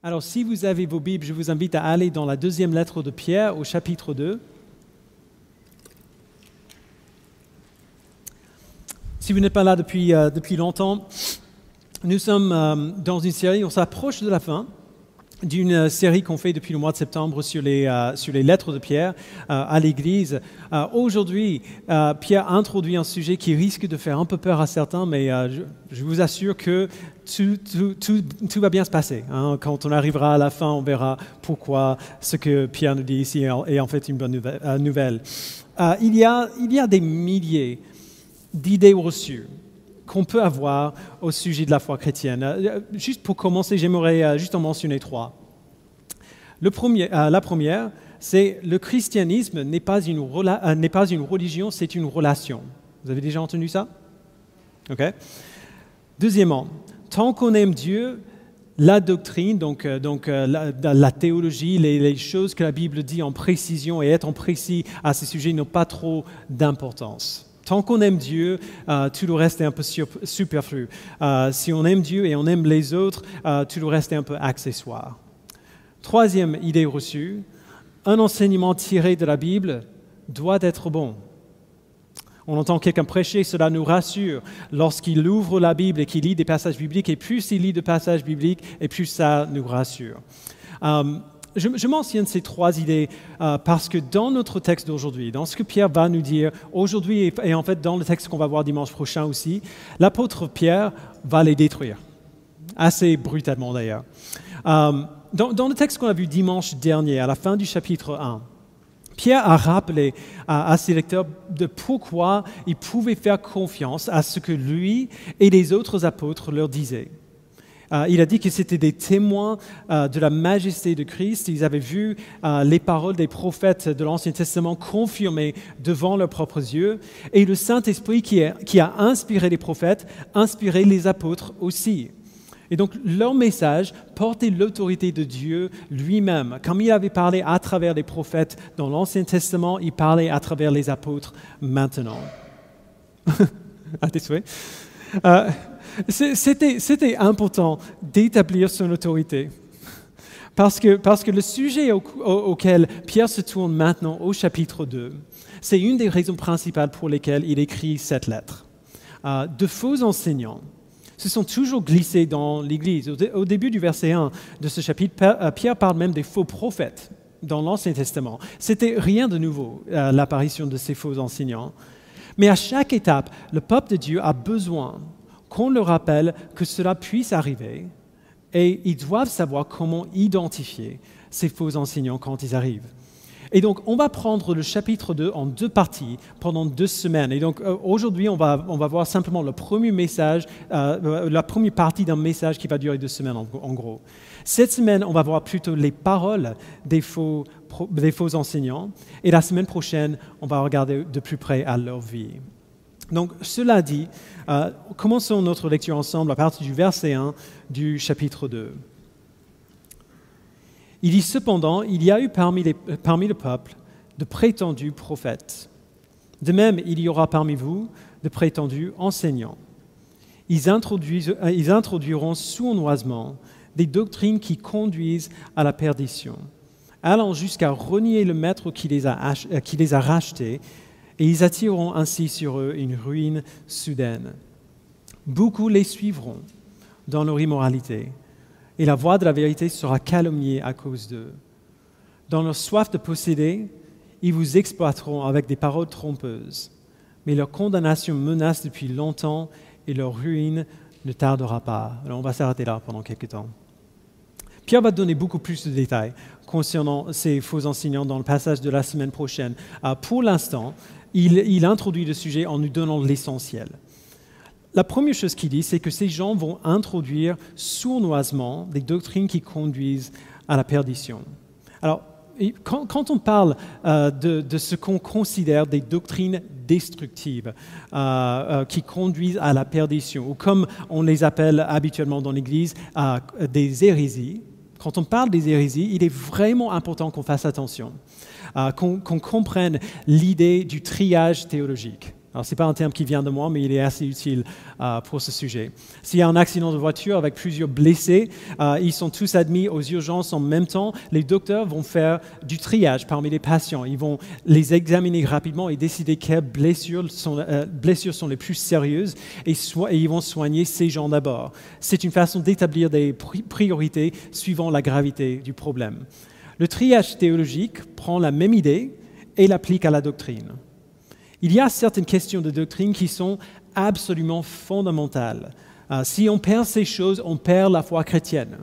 Alors, si vous avez vos Bibles, je vous invite à aller dans la deuxième lettre de Pierre au chapitre 2. Si vous n'êtes pas là depuis, euh, longtemps, nous sommes euh, dans une série, on s'approche de la fin d'une euh, série qu'on fait depuis le mois de septembre sur les, euh, sur les lettres de Pierre euh, à l'Église. Aujourd'hui, Pierre introduit un sujet qui risque de faire un peu peur à certains, mais je, vous assure que tout, va bien se passer. hein. Quand on arrivera à la fin, on verra pourquoi ce que Pierre nous dit ici est en, fait une bonne nouvelle. il, y a, il y a des milliers d'idées reçues qu'on peut avoir au sujet de la foi chrétienne. Euh, Juste pour commencer, j'aimerais euh, juste en mentionner trois. Euh, la première, c'est le christianisme n'est pas, une n'est pas une religion, c'est une relation. Vous avez déjà entendu ça? Ok. Deuxièmement, tant qu'on aime Dieu, la doctrine, donc, donc la, théologie, les, les choses que la Bible dit en précision et être précis à ces sujets n'ont pas trop d'importance. Tant qu'on aime Dieu, euh, tout le reste est un peu superflu. Euh, si on aime Dieu et on aime les autres, euh, tout le reste est un peu accessoire. Troisième idée reçue, un enseignement tiré de la Bible doit être bon. On entend quelqu'un prêcher, cela nous rassure lorsqu'il ouvre la Bible et qu'il lit des passages bibliques, et plus il lit de passages bibliques, et plus ça nous rassure. Je, mentionne ces trois idées euh, parce que dans notre texte d'aujourd'hui, dans ce que Pierre va nous dire aujourd'hui, et, en fait dans le texte qu'on va voir dimanche prochain aussi, l'apôtre Pierre va les détruire, assez brutalement d'ailleurs. Euh, dans, dans le texte qu'on a vu dimanche dernier, à la fin du chapitre 1, Pierre a rappelé à, à ses lecteurs de pourquoi ils pouvaient faire confiance à ce que lui et les autres apôtres leur disaient. Euh, il a dit que c'était des témoins euh, de la majesté de Christ. Ils avaient vu euh, les paroles des prophètes de l'Ancien Testament confirmées devant leurs propres yeux. Et le Saint-Esprit qui, a inspiré les prophètes, inspiré les apôtres aussi. Et donc leur message portait l'autorité de Dieu lui-même. Comme il avait parlé à travers les prophètes dans l'Ancien Testament, il parlait à travers les apôtres maintenant. à tes C'était important d'établir son autorité. Parce que, parce que le sujet au- au- auquel Pierre se tourne maintenant au chapitre 2, c'est une des raisons principales pour lesquelles il écrit cette lettre. Euh, de faux enseignants se sont toujours glissés dans l'Église. Au, dé- au début du verset 1 de ce chapitre, euh, Pierre parle même des faux prophètes dans l'Ancien Testament. C'était rien de nouveau, euh, l'apparition de ces faux enseignants. Mais à chaque étape, le peuple de Dieu a besoin qu'on leur rappelle que cela puisse arriver et ils doivent savoir comment identifier ces faux enseignants quand ils arrivent. Et donc, on va prendre le chapitre 2 en deux parties pendant deux semaines. Et donc, euh, aujourd'hui, on va, on va voir simplement le premier message, euh, la première partie d'un message qui va durer deux semaines, en, gros. Cette semaine, on va voir plutôt les paroles des faux, des faux enseignants. Et la semaine prochaine, on va regarder de plus près à leur vie. Donc, cela dit, euh, commençons notre lecture ensemble à partir du verset 1 du chapitre 2. Il dit cependant, il y a eu parmi, les- parmi le peuple de prétendus prophètes. De même, il y aura parmi vous de prétendus enseignants. Ils, introduisent- euh, ils introduiront sournoisement des doctrines qui conduisent à la perdition, allant jusqu'à renier le maître qui les a, euh, qui les a rachetés, et ils attireront ainsi sur eux une ruine soudaine. Beaucoup les suivront dans leur immoralité, et la voix de la vérité sera calomniée à cause d'eux. Dans leur soif de posséder, ils vous exploiteront avec des paroles trompeuses, mais leur condamnation menace depuis longtemps et leur ruine ne tardera pas. Alors on va s'arrêter là pendant quelques temps. Pierre va donner beaucoup plus de détails concernant ces faux enseignants dans le passage de la semaine prochaine. Euh, pour l'instant, il, introduit le sujet en nous donnant l'essentiel. La première chose qu'il dit, c'est que ces gens vont introduire sournoisement des doctrines qui conduisent à la perdition. Alors, quand, on parle euh, de, ce qu'on considère des doctrines destructives euh, euh, qui conduisent à la perdition, ou comme on les appelle habituellement dans l'Église, des hérésies, quand on parle des hérésies, il est vraiment important qu'on fasse attention, euh, qu'on comprenne l'idée du triage théologique. Alors, ce n'est pas un terme qui vient de moi, mais il est assez utile euh, pour ce sujet. S'il y a un accident de voiture avec plusieurs blessés, euh, ils sont tous admis aux urgences en même temps. Les docteurs vont faire du triage parmi les patients. Ils vont les examiner rapidement et décider quelles blessures sont, les plus sérieuses et, ils vont soigner ces gens d'abord. C'est une façon d'établir des priorités suivant la gravité du problème. Le triage théologique prend la même idée et l'applique à la doctrine. Il y a certaines questions de doctrine qui sont absolument fondamentales. Euh, si on perd ces choses, on perd la foi chrétienne.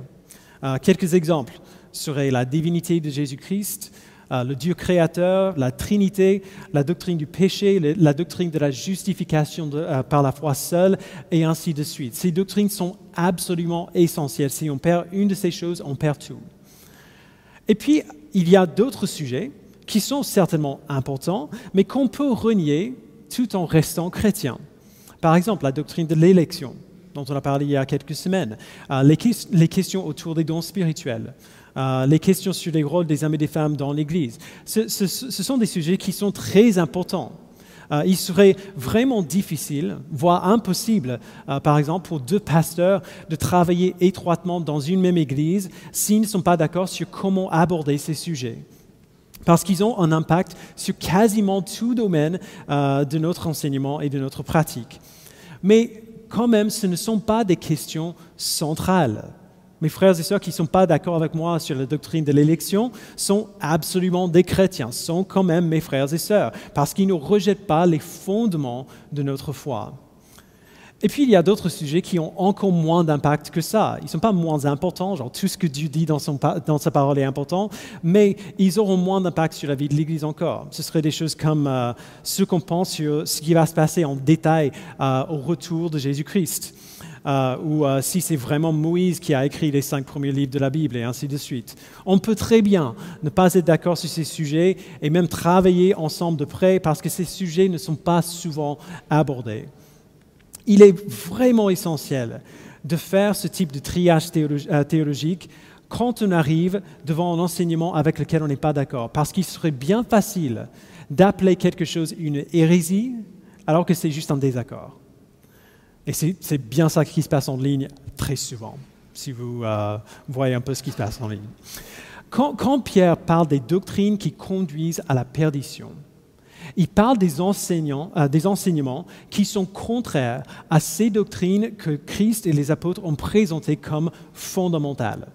Euh, quelques exemples seraient la divinité de Jésus-Christ, euh, le Dieu créateur, la Trinité, la doctrine du péché, la doctrine de la justification par la foi seule, et ainsi de suite. Ces doctrines sont absolument essentielles. Si on perd une de ces choses, on perd tout. Et puis, il y a d'autres sujets qui sont certainement importants, mais qu'on peut renier tout en restant chrétien. Par exemple, la doctrine de l'élection, dont on a parlé il y a quelques semaines, euh, les, questions autour des dons spirituels, euh, les questions sur les rôles des hommes et des femmes dans l'Église. Ce, sont des sujets qui sont très importants. Euh, il serait vraiment difficile, voire impossible, par exemple, pour deux pasteurs de travailler étroitement dans une même Église s'ils ne sont pas d'accord sur comment aborder ces sujets parce qu'ils ont un impact sur quasiment tout domaine euh, de notre enseignement et de notre pratique. Mais quand même, ce ne sont pas des questions centrales. Mes frères et sœurs qui ne sont pas d'accord avec moi sur la doctrine de l'élection sont absolument des chrétiens, sont quand même mes frères et sœurs, parce qu'ils ne rejettent pas les fondements de notre foi. Et puis, il y a d'autres sujets qui ont encore moins d'impact que ça. Ils ne sont pas moins importants, genre tout ce que Dieu dit dans, sa parole est important, mais ils auront moins d'impact sur la vie de l'Église encore. Ce seraient des choses comme euh, ce qu'on pense sur ce qui va se passer en détail euh, au retour de Jésus-Christ. Euh, ou si c'est vraiment Moïse qui a écrit les cinq premiers livres de la Bible, et ainsi de suite. On peut très bien ne pas être d'accord sur ces sujets et même travailler ensemble de près parce que ces sujets ne sont pas souvent abordés. Il est vraiment essentiel de faire ce type de triage euh, théologique quand on arrive devant un enseignement avec lequel on n'est pas d'accord, parce qu'il serait bien facile d'appeler quelque chose une hérésie alors que c'est juste un désaccord. Et c'est bien ça qui se passe en ligne très souvent, si vous euh, voyez un peu ce qui se passe en ligne. quand Pierre parle des doctrines qui conduisent à la perdition, il parle des, euh, des enseignements qui sont contraires à ces doctrines que Christ et les apôtres ont présentées comme fondamentales.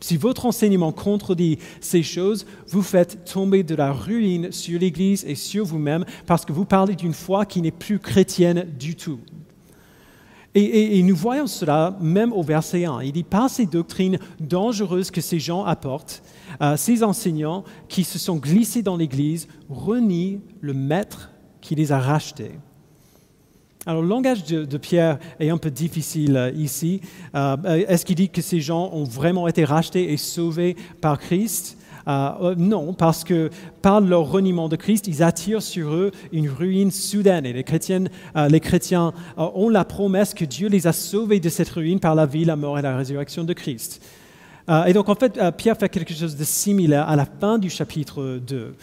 Si votre enseignement contredit ces choses, vous faites tomber de la ruine sur l'Église et sur vous-même parce que vous parlez d'une foi qui n'est plus chrétienne du tout. Et, nous voyons cela même au verset 1. Il dit par ces doctrines dangereuses que ces gens apportent, euh, ces enseignants qui se sont glissés dans l'Église renient le maître qui les a rachetés. Alors, le langage de, Pierre est un peu difficile euh, ici. Euh, est-ce qu'il dit que ces gens ont vraiment été rachetés et sauvés par Christ? Euh, euh, non, parce que par leur reniement de Christ, ils attirent sur eux une ruine soudaine. Et les, chrétiens, euh, les chrétiens ont la promesse que Dieu les a sauvés de cette ruine par la vie, la mort et la résurrection de Christ. et donc, en fait, Pierre fait quelque chose de similaire à la fin du chapitre 2.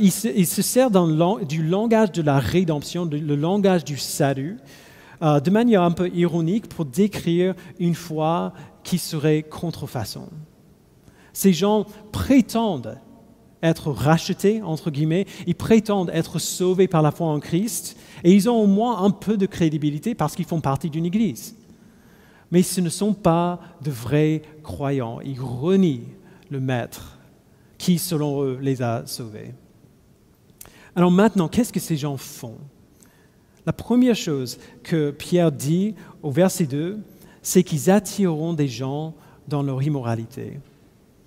Il se, se, sert du langage de la rédemption, le langage du salut, de manière un peu ironique pour décrire une foi qui serait contrefaçon. Ces gens prétendent être rachetés, entre guillemets, ils prétendent être sauvés par la foi en Christ, et ils ont au moins un peu de crédibilité parce qu'ils font partie d'une église. Mais ce ne sont pas de vrais croyants, ils renient le Maître qui, selon eux, les a sauvés. Alors maintenant, qu'est-ce que ces gens font? La première chose que Pierre dit au verset 2, c'est qu'ils attireront des gens dans leur immoralité.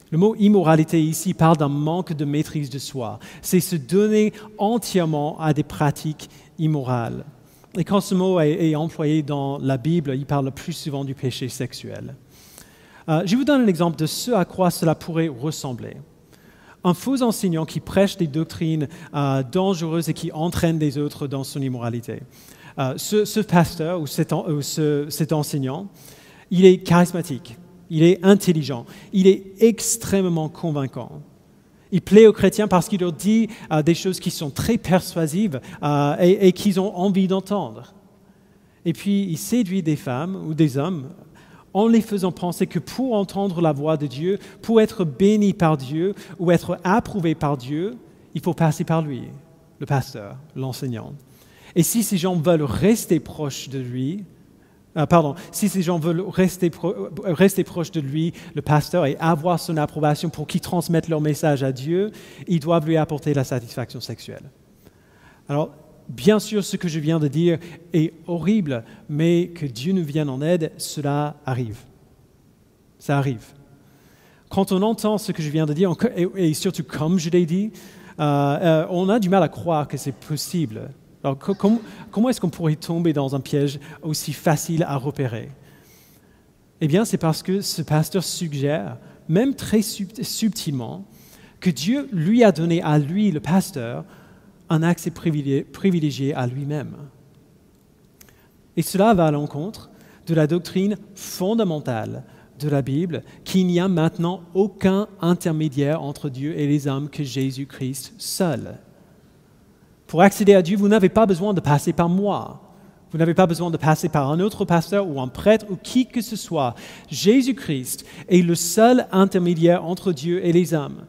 Le mot immoralité ici parle d'un manque de maîtrise de soi. C'est se donner entièrement à des pratiques immorales. Et quand ce mot est, employé dans la Bible, il parle plus souvent du péché sexuel. Euh, je vous donne un exemple de ce à quoi cela pourrait ressembler. Un faux enseignant qui prêche des doctrines euh, dangereuses et qui entraîne des autres dans son immoralité. Euh, ce, pasteur ou cet enseignant, il est charismatique il est intelligent, il est extrêmement convaincant. Il plaît aux chrétiens parce qu'il leur dit euh, des choses qui sont très persuasives euh, et, qu'ils ont envie d'entendre. Et puis, il séduit des femmes ou des hommes en les faisant penser que pour entendre la voix de Dieu, pour être béni par Dieu ou être approuvé par Dieu, il faut passer par lui, le pasteur, l'enseignant. Et si ces gens veulent rester proches de lui, euh, pardon, si ces gens veulent rester, rester proches de lui, le pasteur, et avoir son approbation pour qu'ils transmettent leur message à Dieu, ils doivent lui apporter la satisfaction sexuelle. Alors, bien sûr, ce que je viens de dire est horrible, mais que Dieu nous vienne en aide, cela arrive. Ça arrive. Quand on entend ce que je viens de dire, et surtout comme je l'ai dit, euh, euh, on a du mal à croire que c'est possible. Alors, comment, est-ce qu'on pourrait tomber dans un piège aussi facile à repérer? Eh bien, c'est parce que ce pasteur suggère, même très subtilement, que Dieu lui a donné à lui, le pasteur, un accès privilégié à lui-même. Et cela va à l'encontre de la doctrine fondamentale de la Bible, qu'il n'y a maintenant aucun intermédiaire entre Dieu et les hommes que Jésus-Christ seul. Pour accéder à Dieu, vous n'avez pas besoin de passer par moi. Vous n'avez pas besoin de passer par un autre pasteur ou un prêtre ou qui que ce soit. Jésus-Christ est le seul intermédiaire entre Dieu et les hommes.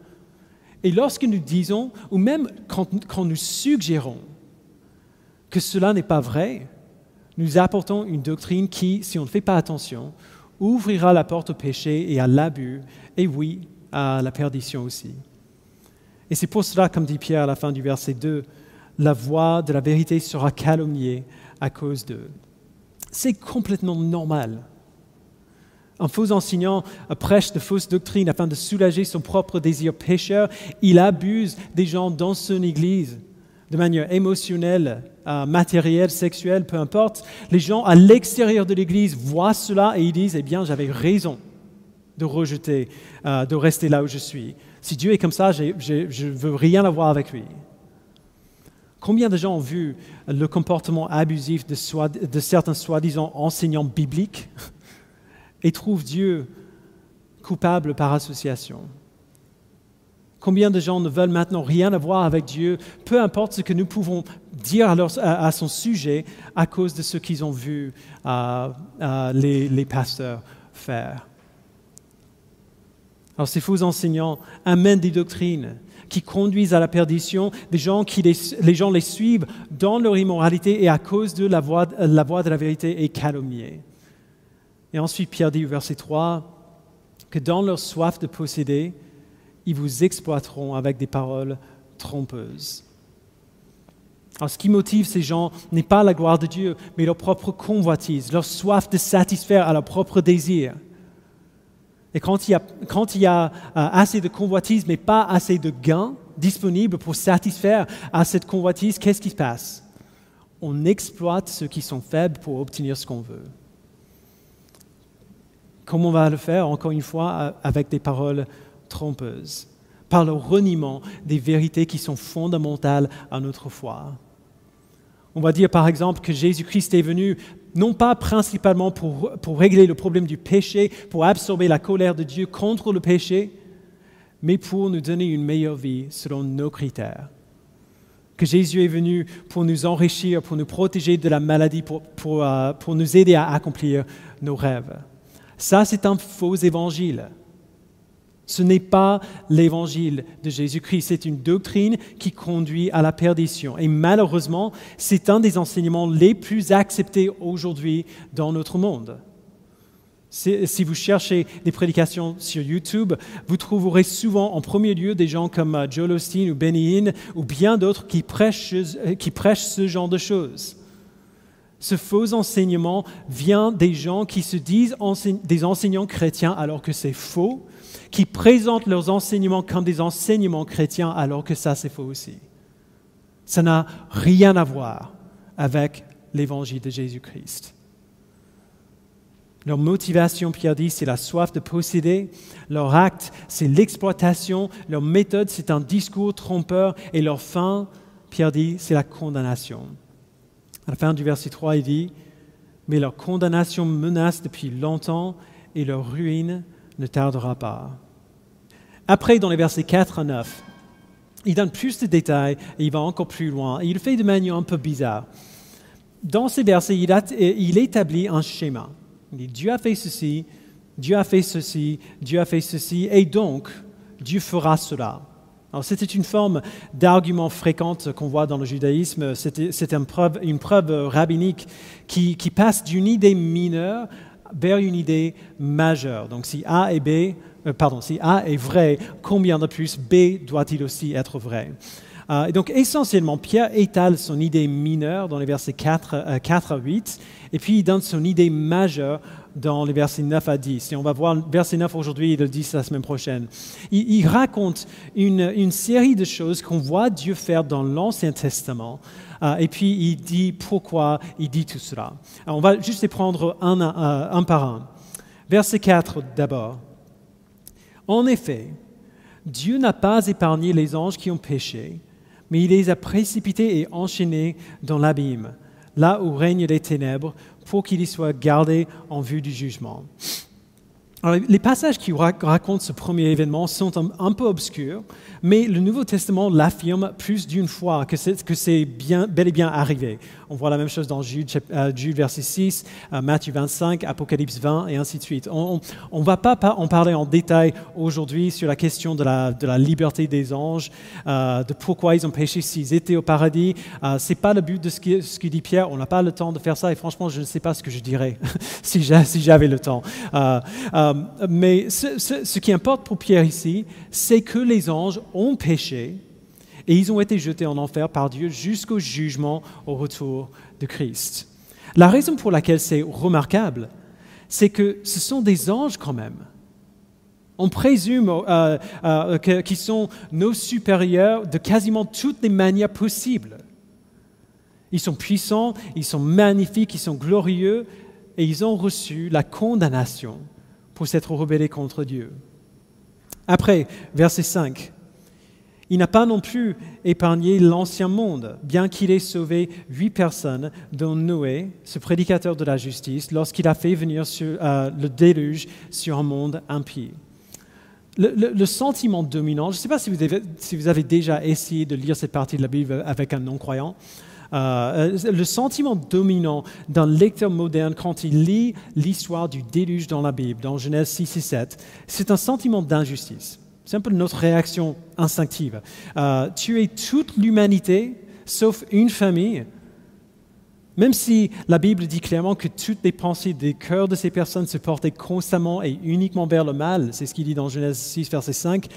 Et lorsque nous disons, ou même quand, quand nous suggérons que cela n'est pas vrai, nous apportons une doctrine qui, si on ne fait pas attention, ouvrira la porte au péché et à l'abus, et oui, à la perdition aussi. Et c'est pour cela, comme dit Pierre à la fin du verset 2, la voix de la vérité sera calomniée à cause d'eux. C'est complètement normal. Un faux enseignant prêche de fausses doctrines afin de soulager son propre désir pécheur. Il abuse des gens dans son Église de manière émotionnelle, euh, matérielle, sexuelle, peu importe. Les gens à l'extérieur de l'Église voient cela et ils disent, eh bien, j'avais raison de rejeter, euh, de rester là où je suis. Si Dieu est comme ça, je ne veux rien avoir avec lui. Combien de gens ont vu le comportement abusif de, certains soi-disant enseignants bibliques et trouvent Dieu coupable par association? Combien de gens ne veulent maintenant rien avoir avec Dieu, peu importe ce que nous pouvons dire à, son sujet à cause de ce qu'ils ont vu euh, euh, les pasteurs faire. Alors ces faux enseignants amènent des doctrines qui conduisent à la perdition, des gens qui les, gens les suivent dans leur immoralité et à cause de la voix, la voix de la vérité est calomniée. Et ensuite, Pierre dit au verset 3 que dans leur soif de posséder, ils vous exploiteront avec des paroles trompeuses. Alors, ce qui motive ces gens n'est pas la gloire de Dieu, mais leur propre convoitise, leur soif de satisfaire à leur propre désir. Et quand il y a, euh, assez de convoitise, mais pas assez de gains disponibles pour satisfaire à cette convoitise, qu'est-ce qui se passe? On exploite ceux qui sont faibles pour obtenir ce qu'on veut. Comment on va le faire Encore une fois, euh, avec des paroles trompeuses, par le reniement des vérités qui sont fondamentales à notre foi. On va dire par exemple que Jésus-Christ est venu non pas principalement pour, régler le problème du péché, pour absorber la colère de Dieu contre le péché, mais pour nous donner une meilleure vie selon nos critères. Que Jésus est venu pour nous enrichir, pour nous protéger de la maladie, pour, pour euh, nous aider à accomplir nos rêves. Ça, c'est un faux évangile. Ce n'est pas l'évangile de Jésus-Christ, c'est une doctrine qui conduit à la perdition. Et malheureusement, c'est un des enseignements les plus acceptés aujourd'hui dans notre monde. Si vous cherchez des prédications sur YouTube, vous trouverez souvent en premier lieu des gens comme euh, Joel Osteen ou Benny Hinn ou bien d'autres prêchent, qui prêchent ce genre de choses. Ce faux enseignement vient des gens qui se disent des enseignants chrétiens alors que c'est faux qui présentent leurs enseignements comme des enseignements chrétiens alors que ça c'est faux aussi. Ça n'a rien à voir avec l'évangile de Jésus-Christ. Leur motivation, Pierre dit, c'est la soif de posséder. Leur acte, c'est l'exploitation. Leur méthode, c'est un discours trompeur. Et leur fin, Pierre dit, c'est la condamnation. À la fin du verset 3, il dit, mais leur condamnation menace depuis longtemps et leur ruine ne tardera pas. Après, dans les versets 4 à 9, il donne plus de détails et il va encore plus loin. Et il fait de manière un peu bizarre. Dans ces versets, il, établit un schéma. Il dit Dieu a fait ceci, Dieu a fait ceci, Dieu a fait ceci, et donc Dieu fera cela. C'était une forme d'argument fréquente qu'on voit dans le judaïsme. C'est une preuve, une preuve rabbinique qui, qui passe d'une idée mineure vers une idée majeure. Donc, si A et B euh, pardon, si A est vrai, combien de plus B doit-il aussi être vrai? Euh, et donc essentiellement, Pierre étale son idée mineure dans les versets 4, 4 euh, à 8, et puis il donne son idée majeure dans les versets 9 à 10. Et on va voir le verset 9 aujourd'hui et le 10 la semaine prochaine. Il, raconte une, série de choses qu'on voit Dieu faire dans l'Ancien Testament, et puis il dit pourquoi il dit tout cela. Alors, on va juste les prendre un, un par un. Verset 4 d'abord. En effet, Dieu n'a pas épargné les anges qui ont péché, mais il les a précipités et enchaînés dans l'abîme, là où règnent les ténèbres, pour qu'ils y soient gardés en vue du jugement les passages qui racontent ce premier événement sont un, peu obscurs, mais le Nouveau Testament l'affirme plus d'une fois que c'est bel et bien arrivé. On voit la même chose dans Jude, euh, verset 6, euh, Matthieu 25, Apocalypse 20 et ainsi de suite. On ne va pas, en parler en détail aujourd'hui sur la question de la, liberté des anges, euh, de pourquoi ils ont péché s'ils étaient au paradis. ce n'est pas le but de ce que, ce dit Pierre. On n'a pas le temps de faire ça et franchement, je ne sais pas ce que je dirais si j'avais le temps. Mais ce, qui importe pour Pierre ici, c'est que les anges ont péché et ils ont été jetés en enfer par Dieu jusqu'au jugement au retour de Christ. La raison pour laquelle c'est remarquable, c'est que ce sont des anges quand même. On présume euh, euh, qu'ils sont nos supérieurs de quasiment toutes les manières possibles. Ils sont puissants, ils sont magnifiques, ils sont glorieux, et ils ont reçu la condamnation pour s'être rebellé contre Dieu. Après, verset 5. Il n'a pas non plus épargné l'ancien monde, bien qu'il ait sauvé huit personnes, dont Noé, ce prédicateur de la justice, lorsqu'il a fait venir euh, le déluge sur un monde impie. Le, sentiment dominant, je ne sais pas si vous, avez, déjà essayé de lire cette partie de la Bible avec un non-croyant, euh, le sentiment dominant d'un lecteur moderne quand il lit l'histoire du déluge dans la Bible, dans Genèse 6 et 7, c'est un sentiment d'injustice. C'est un peu notre réaction instinctive. Euh, tuer toute l'humanité, sauf une famille, même si la Bible dit clairement que toutes les pensées des cœurs de ces personnes se portaient constamment et uniquement vers le mal, c'est ce qu'il dit dans Genèse 6, verset 5,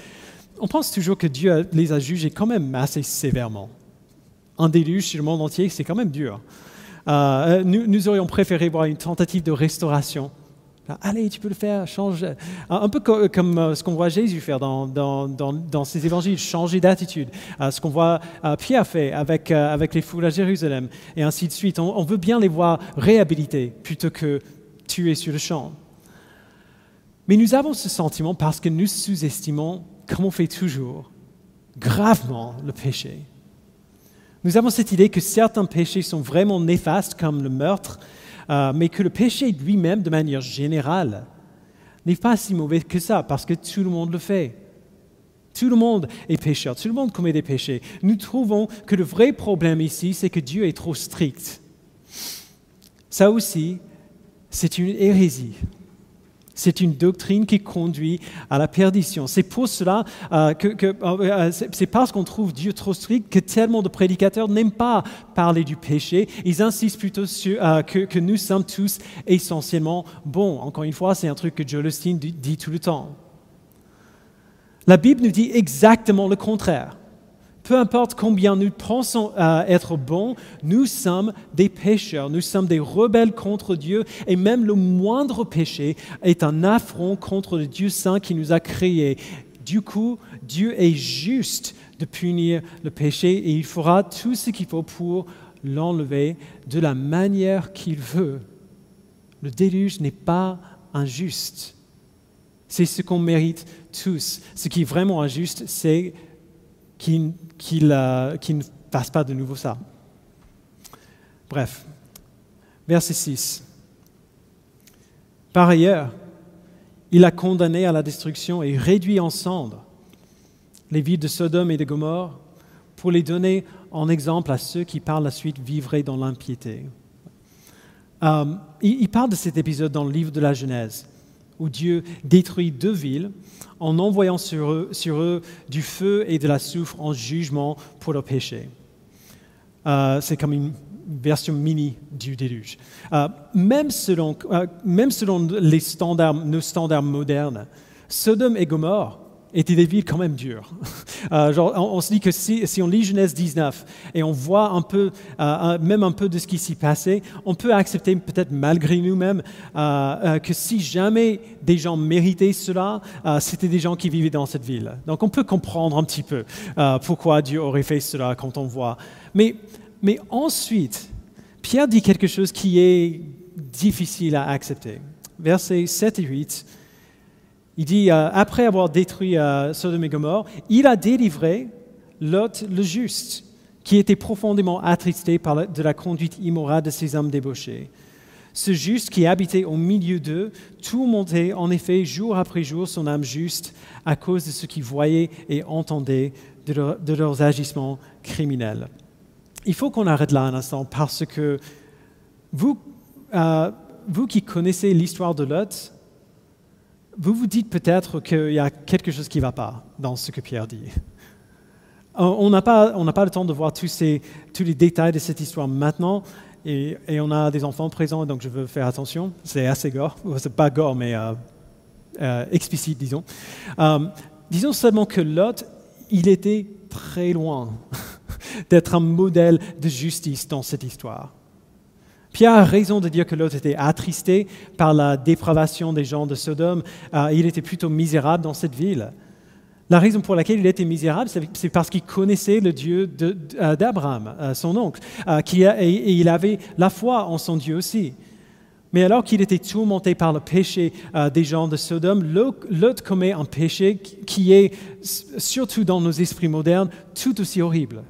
on pense toujours que Dieu les a jugés quand même assez sévèrement un déluge sur le monde entier, c'est quand même dur. Euh, nous, aurions préféré voir une tentative de restauration. Allez, tu peux le faire, change. Un peu comme euh, ce qu'on voit Jésus faire dans, dans, ses évangiles, changer d'attitude. Euh, ce qu'on voit Pierre faire avec, avec les foules à Jérusalem, et ainsi de suite. On, on veut bien les voir réhabilités plutôt que tuer sur le champ. Mais nous avons ce sentiment parce que nous sous-estimons, comme on fait toujours, gravement le péché. Nous avons cette idée que certains péchés sont vraiment néfastes, comme le meurtre, euh, mais que le péché lui-même, de manière générale, n'est pas si mauvais que ça, parce que tout le monde le fait. Tout le monde est pécheur, tout le monde commet des péchés. Nous trouvons que le vrai problème ici, c'est que Dieu est trop strict. Ça aussi, c'est une hérésie. C'est une doctrine qui conduit à la perdition. C'est pour cela euh, que, euh, euh, c'est parce qu'on trouve Dieu trop strict que tellement de prédicateurs n'aiment pas parler du péché. Ils insistent plutôt sur que, nous sommes tous essentiellement bons. Encore une fois, c'est un truc que Joel Osteen dit tout le temps. La Bible nous dit exactement le contraire. Peu importe combien nous pensons être bons, nous sommes des pécheurs, nous sommes des rebelles contre Dieu et même le moindre péché est un affront contre le Dieu saint qui nous a créés. Du coup, Dieu est juste de punir le péché et il fera tout ce qu'il faut pour l'enlever de la manière qu'il veut. Le déluge n'est pas injuste. C'est ce qu'on mérite tous. Ce qui est vraiment injuste, c'est qu'il ne fasse pas de nouveau ça. Bref, verset 6. Par ailleurs, il a condamné à la destruction et réduit en cendres les villes de Sodome et de Gomorre, pour les donner en exemple à ceux qui par la suite vivraient dans l'impiété. Euh, il, parle de cet épisode dans le livre de la Genèse, où Dieu détruit deux villes en envoyant sur eux, du feu et de la soufre en jugement pour leur péché. Euh, c'est comme une version mini du déluge. Euh, même, selon, même selon les standards, nos standards modernes, Sodome et Gomorre étaient des villes quand même dures. Euh, on, se dit que si, on lit Genèse 19 et on voit un peu, euh, même un peu de ce qui s'y passait, on peut accepter peut-être malgré nous-mêmes euh, que si jamais des gens méritaient cela, c'était des gens qui vivaient dans cette ville. Donc on peut comprendre un petit peu pourquoi Dieu aurait fait cela quand on voit. Mais, mais ensuite, Pierre dit quelque chose qui est difficile à accepter. Versets 7 et 8. Il dit, euh, après avoir détruit euh, Sodome et Gomorre, il a délivré Lot le juste, qui était profondément attristé par de la conduite immorale de ses hommes débauchés. Ce juste qui habitait au milieu d'eux tourmentait en effet jour après jour son âme juste à cause de ce qu'il voyait et entendait de, leurs agissements criminels. Il faut qu'on arrête là un instant parce que vous, euh, vous qui connaissez l'histoire de Lot, vous vous dites peut-être qu'il y a quelque chose qui ne va pas dans ce que Pierre dit. On n'a pas, pas, le temps de voir tous, ces, tous, les détails de cette histoire maintenant, et, on a des enfants présents, donc je veux faire attention. C'est assez gore, c'est pas gore, mais euh, euh, explicite, disons. Euh, disons seulement que Lot, il était très loin d'être un modèle de justice dans cette histoire. Pierre a raison de dire que Lot était attristé par la dépravation des gens de Sodome. Euh, il était plutôt misérable dans cette ville. La raison pour laquelle il était misérable, c'est parce qu'il connaissait le Dieu euh, d'Abraham, euh, son oncle, et, il avait la foi en son Dieu aussi. Mais alors qu'il était tourmenté par le péché des gens de Sodome, Lot commet un péché qui est, surtout dans nos esprits modernes, tout aussi horrible.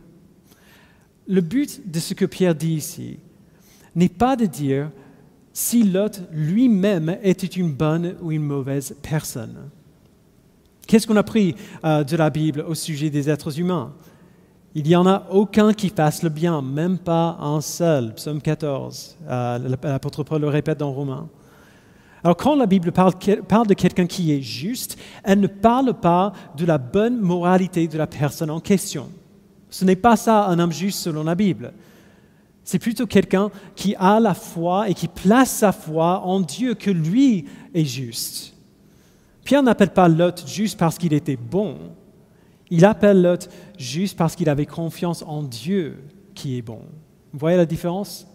Le but de ce que Pierre dit ici, n'est pas de dire si Lot lui-même était une bonne ou une mauvaise personne. Qu'est-ce qu'on a pris euh, de la Bible au sujet des êtres humains? Il n'y en a aucun qui fasse le bien, même pas un seul. Psaume 14, euh, l'apôtre Paul le répète dans Romains. Alors quand la Bible parle, parle de quelqu'un qui est juste, elle ne parle pas de la bonne moralité de la personne en question. Ce n'est pas ça un homme juste selon la Bible. C'est plutôt quelqu'un qui a la foi et qui place sa foi en Dieu, que lui est juste. Pierre n'appelle pas Lot juste parce qu'il était bon. Il appelle Lot juste parce qu'il avait confiance en Dieu qui est bon. Vous voyez la différence?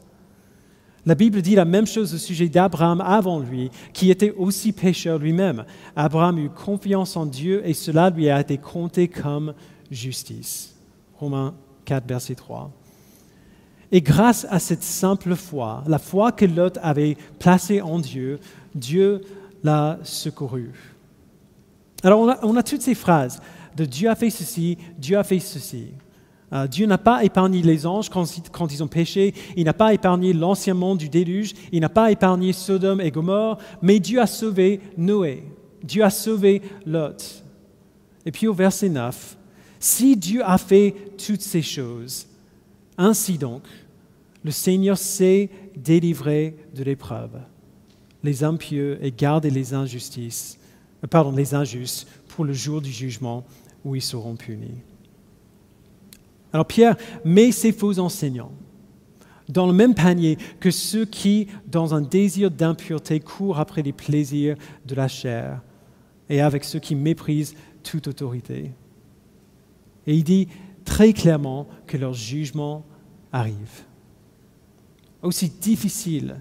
La Bible dit la même chose au sujet d'Abraham avant lui, qui était aussi pécheur lui-même. Abraham eut confiance en Dieu et cela lui a été compté comme justice. Romains 4, verset 3. Et grâce à cette simple foi, la foi que Lot avait placée en Dieu, Dieu l'a secouru. Alors on a, toutes ces phrases de Dieu a fait ceci, Dieu a fait ceci. Euh, Dieu n'a pas épargné les anges quand, quand ils ont péché, il n'a pas épargné l'ancien monde du déluge, il n'a pas épargné Sodome et Gomorre, mais Dieu a sauvé Noé, Dieu a sauvé Lot. Et puis au verset 9, si Dieu a fait toutes ces choses, ainsi donc, le Seigneur sait délivrer de l'épreuve les impieux et garder les injustices, euh, pardon, les injustes pour le jour du jugement où ils seront punis. Alors Pierre met ces faux enseignants dans le même panier que ceux qui, dans un désir d'impureté, courent après les plaisirs de la chair et avec ceux qui méprisent toute autorité. Et il dit très clairement que leur jugement arrive. Aussi difficile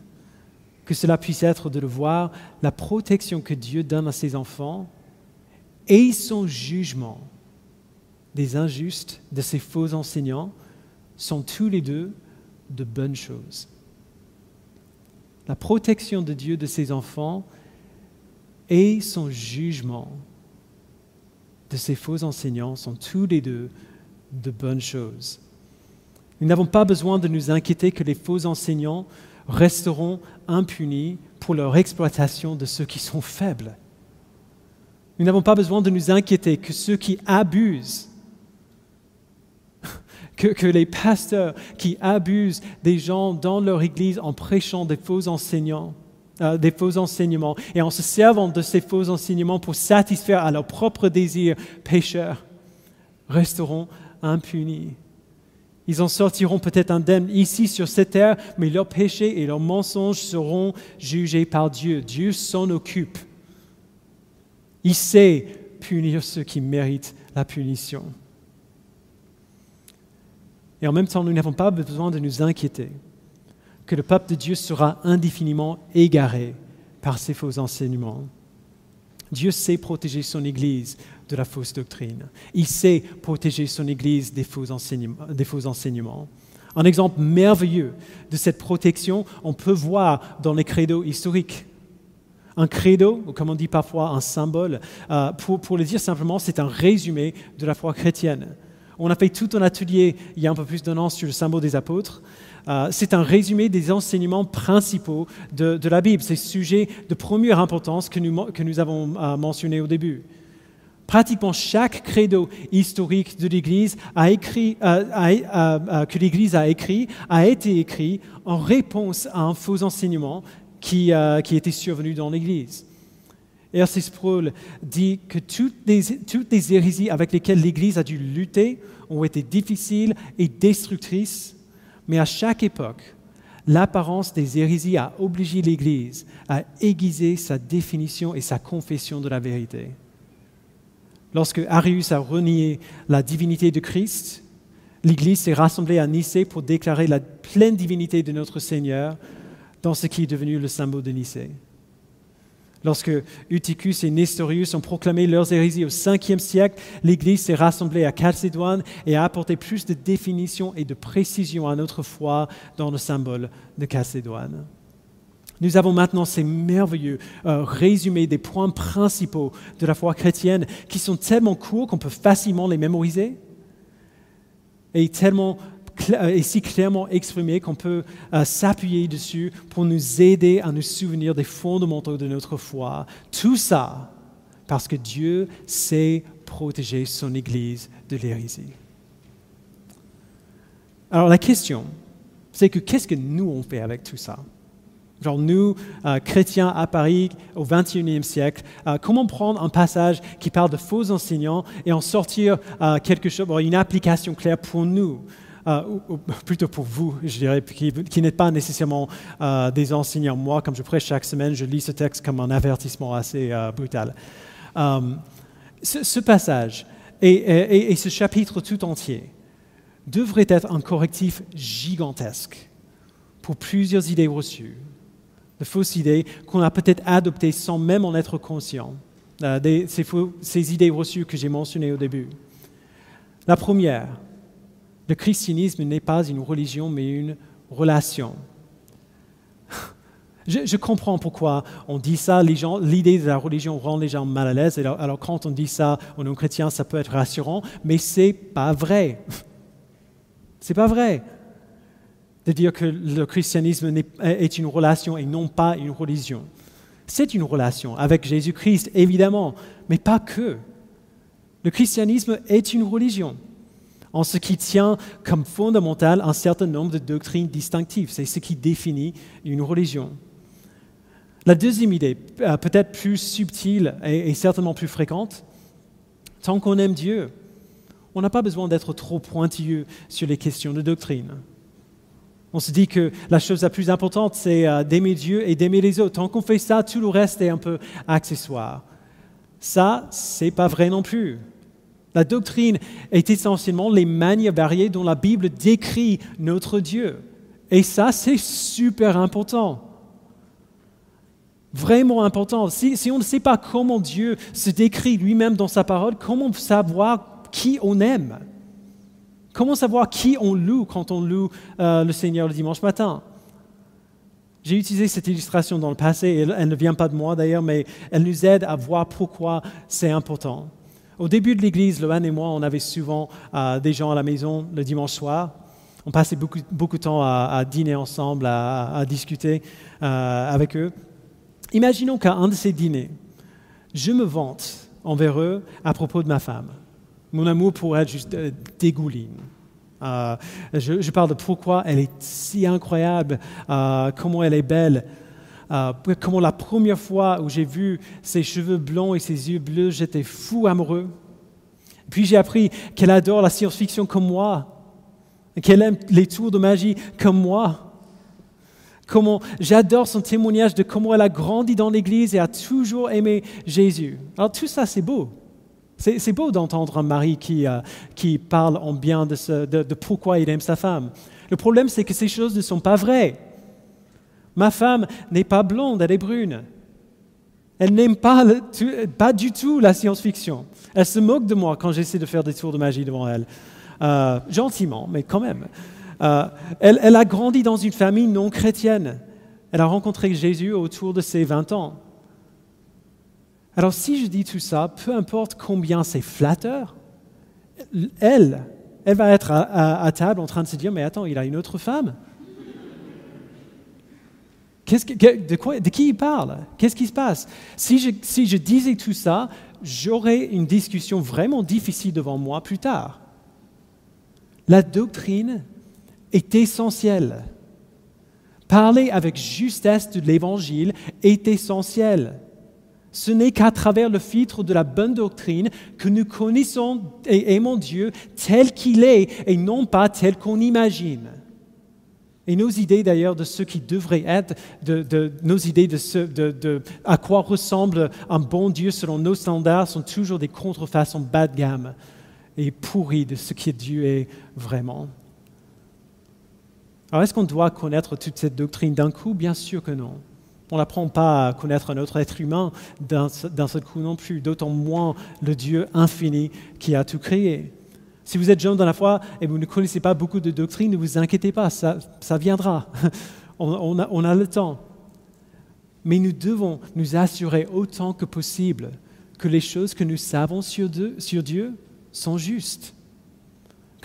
que cela puisse être de le voir, la protection que Dieu donne à ses enfants et son jugement des injustes, de ses faux enseignants, sont tous les deux de bonnes choses. La protection de Dieu de ses enfants et son jugement de ses faux enseignants sont tous les deux de bonnes choses. Nous n'avons pas besoin de nous inquiéter que les faux enseignants resteront impunis pour leur exploitation de ceux qui sont faibles. Nous n'avons pas besoin de nous inquiéter que ceux qui abusent, que, les pasteurs qui abusent des gens dans leur église en prêchant des faux enseignants, euh, des faux enseignements et en se servant de ces faux enseignements pour satisfaire à leurs propres désirs pécheurs, resteront impunis. Ils en sortiront peut-être indemnes ici sur cette terre, mais leurs péchés et leurs mensonges seront jugés par Dieu. Dieu s'en occupe. Il sait punir ceux qui méritent la punition. Et en même temps, nous n'avons pas besoin de nous inquiéter que le peuple de Dieu sera indéfiniment égaré par ces faux enseignements. Dieu sait protéger son Église de la fausse doctrine. Il sait protéger son Église des faux enseignements. Un exemple merveilleux de cette protection, on peut voir dans les credos historiques. Un credo, ou comme on dit parfois un symbole, euh, pour, pour le dire simplement, c'est un résumé de la foi chrétienne. On a fait tout un atelier il y a un peu plus d'un an sur le symbole des apôtres. Euh, c'est un résumé des enseignements principaux de, la Bible, ces sujets de première importance que nous, avons euh, mentionnés au début. Pratiquement chaque credo historique de l'Église euh, que l'Église a écrit a été écrit en réponse à un faux enseignement qui, était survenu dans l'Église. R.C. Sproul dit que toutes les hérésies avec lesquelles l'Église a dû lutter ont été difficiles et destructrices mais à chaque époque, l'apparence des hérésies a obligé l'Église à aiguiser sa définition et sa confession de la vérité. Lorsque Arius a renié la divinité de Christ, l'Église s'est rassemblée à Nicée pour déclarer la pleine divinité de notre Seigneur dans ce qui est devenu le symbole de Nicée. Lorsque Eutychus et Nestorius ont proclamé leurs hérésies au 5e siècle, l'Église s'est rassemblée à Chalcédoine et a apporté plus de définition et de précision à notre foi dans le symbole de Chalcédoine. Nous avons maintenant ces merveilleux euh, résumés des points principaux de la foi chrétienne qui sont tellement courts qu'on peut facilement les mémoriser et tellement et si clairement exprimé qu'on peut euh, s'appuyer dessus pour nous aider à nous souvenir des fondamentaux de notre foi. Tout ça parce que Dieu sait protéger son Église de l'hérésie. Alors la question, c'est que qu'est-ce que nous on fait avec tout ça? Genre nous, euh, chrétiens à Paris au XXIe siècle, euh, comment prendre un passage qui parle de faux enseignants et en sortir quelque chose, une application claire pour nous? Euh, ou, plutôt pour vous, je dirais, qui, qui n'êtes pas nécessairement euh, des enseignants. Moi, comme je prêche chaque semaine, je lis ce texte comme un avertissement assez euh, brutal. Ce, passage et, ce chapitre tout entier devrait être un correctif gigantesque pour plusieurs idées reçues, de fausses idées qu'on a peut-être adoptées sans même en être conscient, ces idées reçues que j'ai mentionnées au début. La première, le christianisme n'est pas une religion, mais une relation. Je, comprends pourquoi on dit ça. L'idée de la religion rend les gens mal à l'aise. Alors, quand on dit ça aux non-chrétiens, ça peut être rassurant, mais c'est pas vrai. C'est pas vrai de dire que le christianisme est une relation et non pas une religion. C'est une relation avec Jésus-Christ, évidemment, mais pas que. Le christianisme est une religion en ce qui tient comme fondamental un certain nombre de doctrines distinctives. C'est ce qui définit une religion. La deuxième idée, euh, peut-être plus subtile et, certainement plus fréquente, tant qu'on aime Dieu, on n'a pas besoin d'être trop pointilleux sur les questions de doctrine. On se dit que la chose la plus importante, c'est euh, d'aimer Dieu et d'aimer les autres. Tant qu'on fait ça, tout le reste est un peu accessoire. Ça, c'est pas vrai non plus. La doctrine est essentiellement les manières variées dont la Bible décrit notre Dieu. Et ça, c'est super important. Vraiment important. Si, on ne sait pas comment Dieu se décrit lui-même dans sa parole, comment savoir qui on aime? Comment savoir qui on loue quand on loue euh, le Seigneur le dimanche matin? J'ai utilisé cette illustration dans le passé, elle ne vient pas de moi d'ailleurs, mais elle nous aide à voir pourquoi c'est important. Au début de l'Église, Lohan et moi, on avait souvent euh, des gens à la maison le dimanche soir. On passait beaucoup, beaucoup de temps à, dîner ensemble, à, discuter euh, avec eux. Imaginons qu'à un de ces dîners, je me vante envers eux à propos de ma femme. Mon amour pour elle juste euh, dégouline. Je, parle de pourquoi elle est si incroyable, comment elle est belle, comment la première fois où j'ai vu ses cheveux blonds et ses yeux bleus, j'étais fou amoureux. Puis j'ai appris qu'elle adore la science-fiction comme moi, qu'elle aime les tours de magie comme moi. Comment j'adore son témoignage de comment elle a grandi dans l'Église et a toujours aimé Jésus. Alors tout ça, c'est beau. C'est beau d'entendre un mari qui, euh, qui, parle en bien de, pourquoi il aime sa femme. Le problème, c'est que ces choses ne sont pas vraies. Ma femme n'est pas blonde, elle est brune. Elle n'aime pas, pas du tout la science-fiction. Elle se moque de moi quand j'essaie de faire des tours de magie devant elle. Euh, gentiment, mais quand même. Euh, elle, a grandi dans une famille non chrétienne. Elle a rencontré Jésus autour de ses 20 ans. Alors si je dis tout ça, peu importe combien c'est flatteur, elle, elle va être à, table en train de se dire, mais attends, il a une autre femme. De, qui il parle? Qu'est-ce qui se passe? Si je, si je disais tout ça, j'aurais une discussion vraiment difficile devant moi plus tard. La doctrine est essentiel. Parler avec justesse de l'Évangile est essentiel. Ce n'est qu'à travers le filtre de la bonne doctrine que nous connaissons et aimons Dieu tel qu'il est et non pas tel qu'on imagine. Et nos idées d'ailleurs de ce qui devrait être, de, nos idées de, ce, à quoi ressemble un bon Dieu selon nos standards sont toujours des contrefaçons bas de gamme et pourries de ce que Dieu est vraiment. Alors est-ce qu'on doit connaître toute cette doctrine d'un coup? Bien sûr que non. On n'apprend pas à connaître un autre être humain d'un seul coup non plus, d'autant moins le Dieu infini qui a tout créé. Si vous êtes jeune dans la foi et vous ne connaissez pas beaucoup de doctrines, ne vous inquiétez pas, ça, viendra. on, a, le temps. Mais nous devons nous assurer autant que possible que les choses que nous savons sur Dieu, sur Dieu sont justes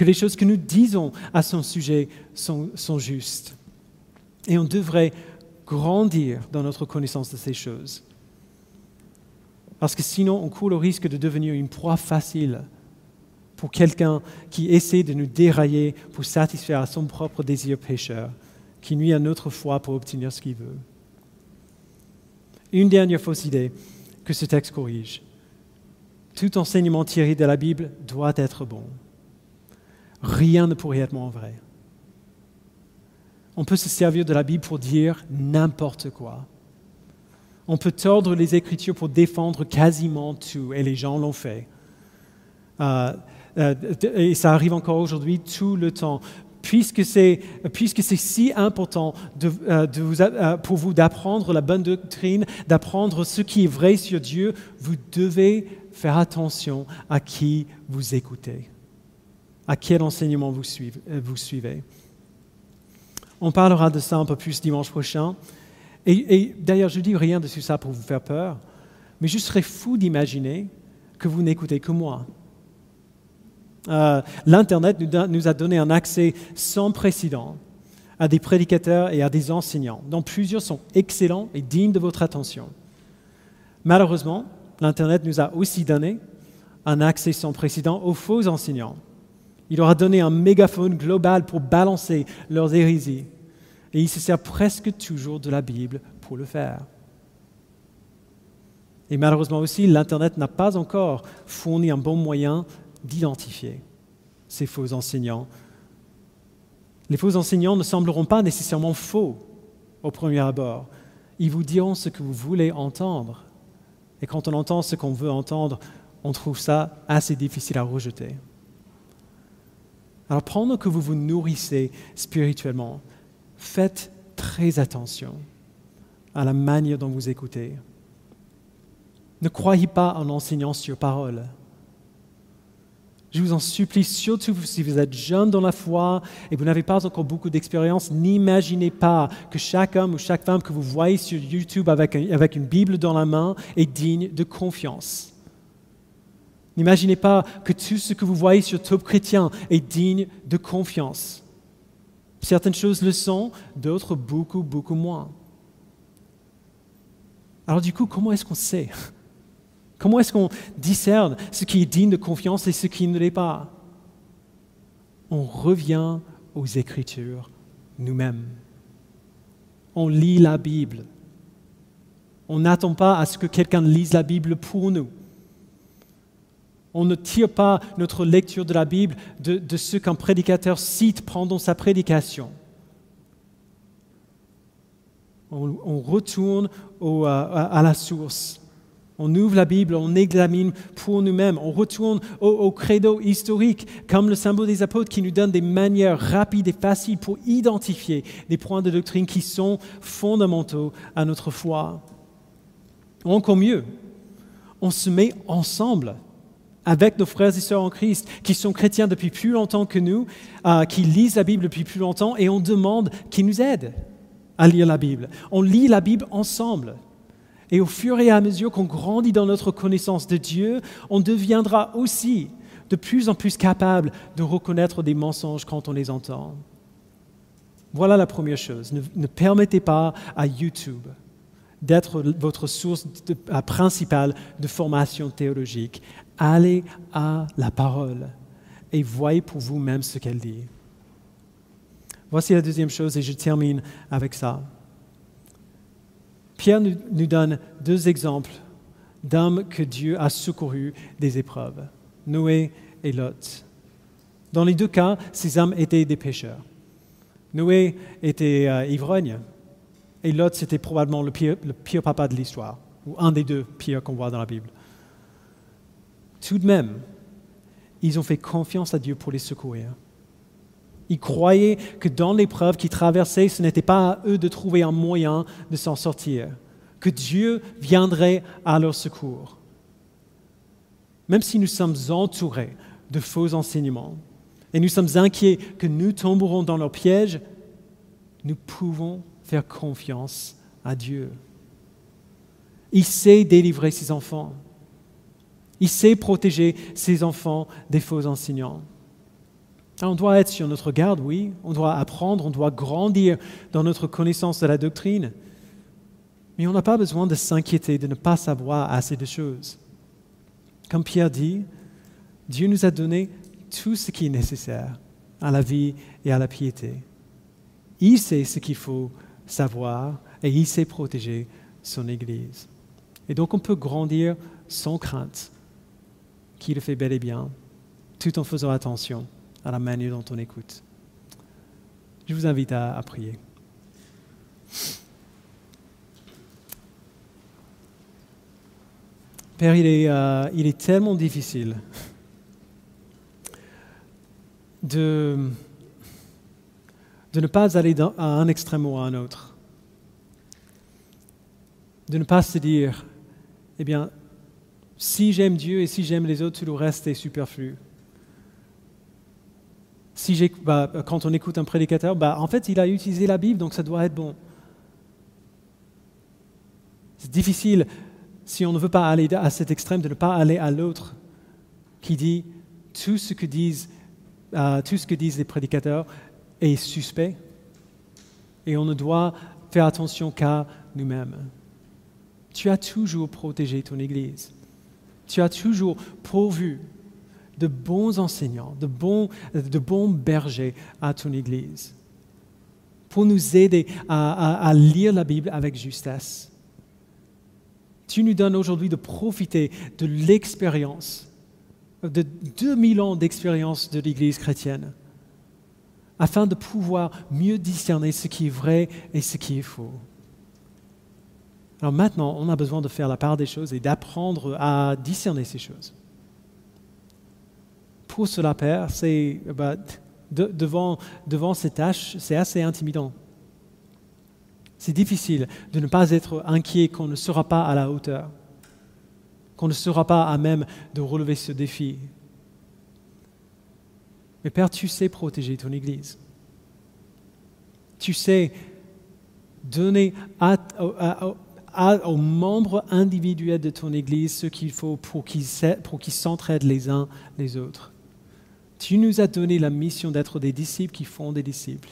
que les choses que nous disons à son sujet sont, justes. Et on devrait grandir dans notre connaissance de ces choses. Parce que sinon, on court le risque de devenir une proie facile pour quelqu'un qui essaie de nous dérailler pour satisfaire à son propre désir pécheur, qui nuit à notre foi pour obtenir ce qu'il veut. Une dernière fausse idée que ce texte corrige. Tout enseignement tiré de la Bible doit être bon rien ne pourrait être moins vrai. On peut se servir de la Bible pour dire n'importe quoi. On peut tordre les Écritures pour défendre quasiment tout, et les gens l'ont fait. Euh, et ça arrive encore aujourd'hui tout le temps. Puisque c'est, si important euh, pour vous d'apprendre la bonne doctrine, d'apprendre ce qui est vrai sur Dieu, vous devez faire attention à qui vous écoutez à quel enseignement euh, vous suivez. On parlera de ça un peu plus dimanche prochain. Et, d'ailleurs, je dis rien de tout ça pour vous faire peur, mais je serais fou d'imaginer que vous n'écoutez que moi. Euh, L'Internet nous a donné un accès sans précédent à des prédicateurs et à des enseignants, dont plusieurs sont excellents et dignes de votre attention. Malheureusement, l'Internet nous a aussi donné un accès sans précédent aux faux enseignants il leur a donné un mégaphone global pour balancer leurs hérésies. Et il se sert presque toujours de la Bible pour le faire. Et malheureusement aussi, l'Internet n'a pas encore fourni un bon moyen d'identifier ces faux enseignants. Les faux enseignants ne sembleront pas nécessairement faux au premier abord. Ils vous diront ce que vous voulez entendre. Et quand on entend ce qu'on veut entendre, on trouve ça assez difficile à rejeter. Alors pendant que vous vous nourrissez spirituellement, faites très attention à la manière dont vous écoutez. Ne croyez pas en enseignant sur parole. Je vous en supplie, surtout si vous êtes jeune dans la foi et vous n'avez pas encore beaucoup d'expérience, n'imaginez pas que chaque homme ou chaque femme que vous voyez sur YouTube avec, une Bible dans la main est digne de confiance. N'imaginez pas que tout ce que vous voyez sur Top Chrétien est digne de confiance. Certaines choses le sont, d'autres beaucoup, beaucoup moins. Alors du coup, comment est-ce qu'on sait? Comment est-ce qu'on discerne ce qui est digne de confiance et ce qui ne l'est pas? On revient aux Écritures nous-mêmes. On lit la Bible. On n'attend pas à ce que quelqu'un lise la Bible pour nous. On ne tire pas notre lecture de la Bible de, ce qu'un prédicateur cite pendant sa prédication. On, retourne à la source. On ouvre la Bible, on examine pour nous-mêmes, on retourne au, credo historique, comme le symbole des apôtres qui nous donne des manières rapides et faciles pour identifier des points de doctrine qui sont fondamentaux à notre foi. Encore mieux, on se met ensemble avec nos frères et sœurs en Christ qui sont chrétiens depuis plus longtemps que nous, euh, qui lisent la Bible depuis plus longtemps, et on demande qu'ils nous aident à lire la Bible. On lit la Bible ensemble. Et au fur et à mesure qu'on grandit dans notre connaissance de Dieu, on deviendra aussi de plus en plus capable de reconnaître des mensonges quand on les entend. Voilà la première chose. Ne, permettez pas à YouTube d'être votre source principale de formation théologique. Allez à la parole et voyez pour vous-même ce qu'elle dit. Voici la deuxième chose et je termine avec ça. Pierre nous, donne deux exemples d'hommes que Dieu a secourus des épreuves, Noé et Lot. Dans les deux cas, ces hommes étaient des pécheurs. Noé était euh, ivrogne et Lot, c'était probablement le pire, le pire papa de l'histoire, ou un des deux pires qu'on voit dans la Bible. Tout de même, ils ont fait confiance à Dieu pour les secourir. Ils croyaient que dans l'épreuve qu'ils traversaient, ce n'était pas à eux de trouver un moyen de s'en sortir, que Dieu viendrait à leur secours. Même si nous sommes entourés de faux enseignements et nous sommes inquiets que nous tomberons dans leur piège, nous pouvons faire confiance à Dieu. Il sait délivrer ses enfants. Il sait protéger ses enfants des faux enseignants. On doit être sur notre garde, oui. On doit apprendre, on doit grandir dans notre connaissance de la doctrine. Mais on n'a pas besoin de s'inquiéter de ne pas savoir assez de choses. Comme Pierre dit, Dieu nous a donné tout ce qui est nécessaire à la vie et à la piété. Il sait ce qu'il faut savoir et il sait protéger son Église. Et donc on peut grandir sans crainte, qui le fait bel et bien, tout en faisant attention à la manière dont on écoute. Je vous invite à, prier. Père, il est, euh, il est tellement difficile de ne pas aller à un extrême ou à un autre. De ne pas se dire, eh bien, si j'aime Dieu et si j'aime les autres, tout le reste est superflu si bah, quand on écoute un prédicateur, bah, en fait, il a utilisé la Bible, donc ça doit être bon. C'est difficile, si on ne veut pas aller à cet extrême, de ne pas aller à l'autre qui dit tout ce que disent, euh, tout ce que disent les prédicateurs est suspect et on ne doit faire attention qu'à nous-mêmes. Tu as toujours protégé ton Église. Tu as toujours pourvu de bons enseignants, de bons, de bons bergers à ton Église, pour nous aider à, lire la Bible avec justesse. Tu nous donnes aujourd'hui de profiter de l'expérience, de 2000 ans d'expérience de l'Église chrétienne, afin de pouvoir mieux discerner ce qui est vrai et ce qui est faux. Alors maintenant, on a besoin de faire la part des choses et d'apprendre à discerner ces choses pour cela, Père, c'est bah, devant, devant ces tâches, c'est assez intimidant. C'est difficile de ne pas être inquiet qu'on ne sera pas à la hauteur, qu'on ne sera pas à même de relever ce défi. Mais Père, tu sais protéger ton Église. Tu sais donner aux membres individuels de ton Église ce qu'il faut pour qu'ils s'entraident les uns les autres. Tu nous as donné la mission d'être des disciples qui font des disciples.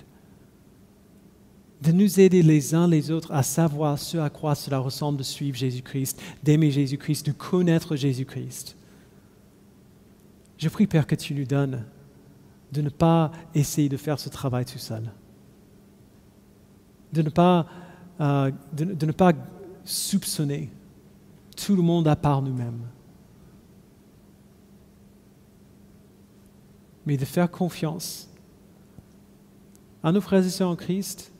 de nous aider les uns les autres à savoir ce à quoi cela ressemble de suivre Jésus-Christ, d'aimer Jésus-Christ, de connaître Jésus-Christ. Je prie, Père, que tu nous donnes de ne pas essayer de faire ce travail tout seul, de ne pas, euh, de ne pas soupçonner tout le monde à part nous-mêmes, mais de faire confiance à nos frères et sœurs en Christ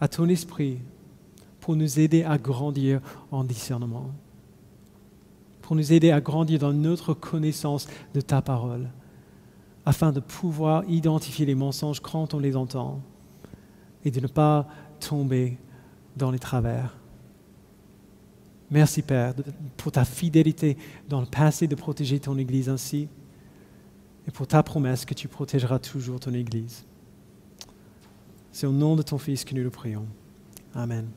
à ton esprit pour nous aider à grandir en discernement, pour nous aider à grandir dans notre connaissance de ta parole, afin de pouvoir identifier les mensonges quand on les entend et de ne pas tomber dans les travers. Merci Père pour ta fidélité dans le passé de protéger ton Église ainsi et pour ta promesse que tu protégeras toujours ton Église. C'est au nom de ton Fils que nous le prions. Amen.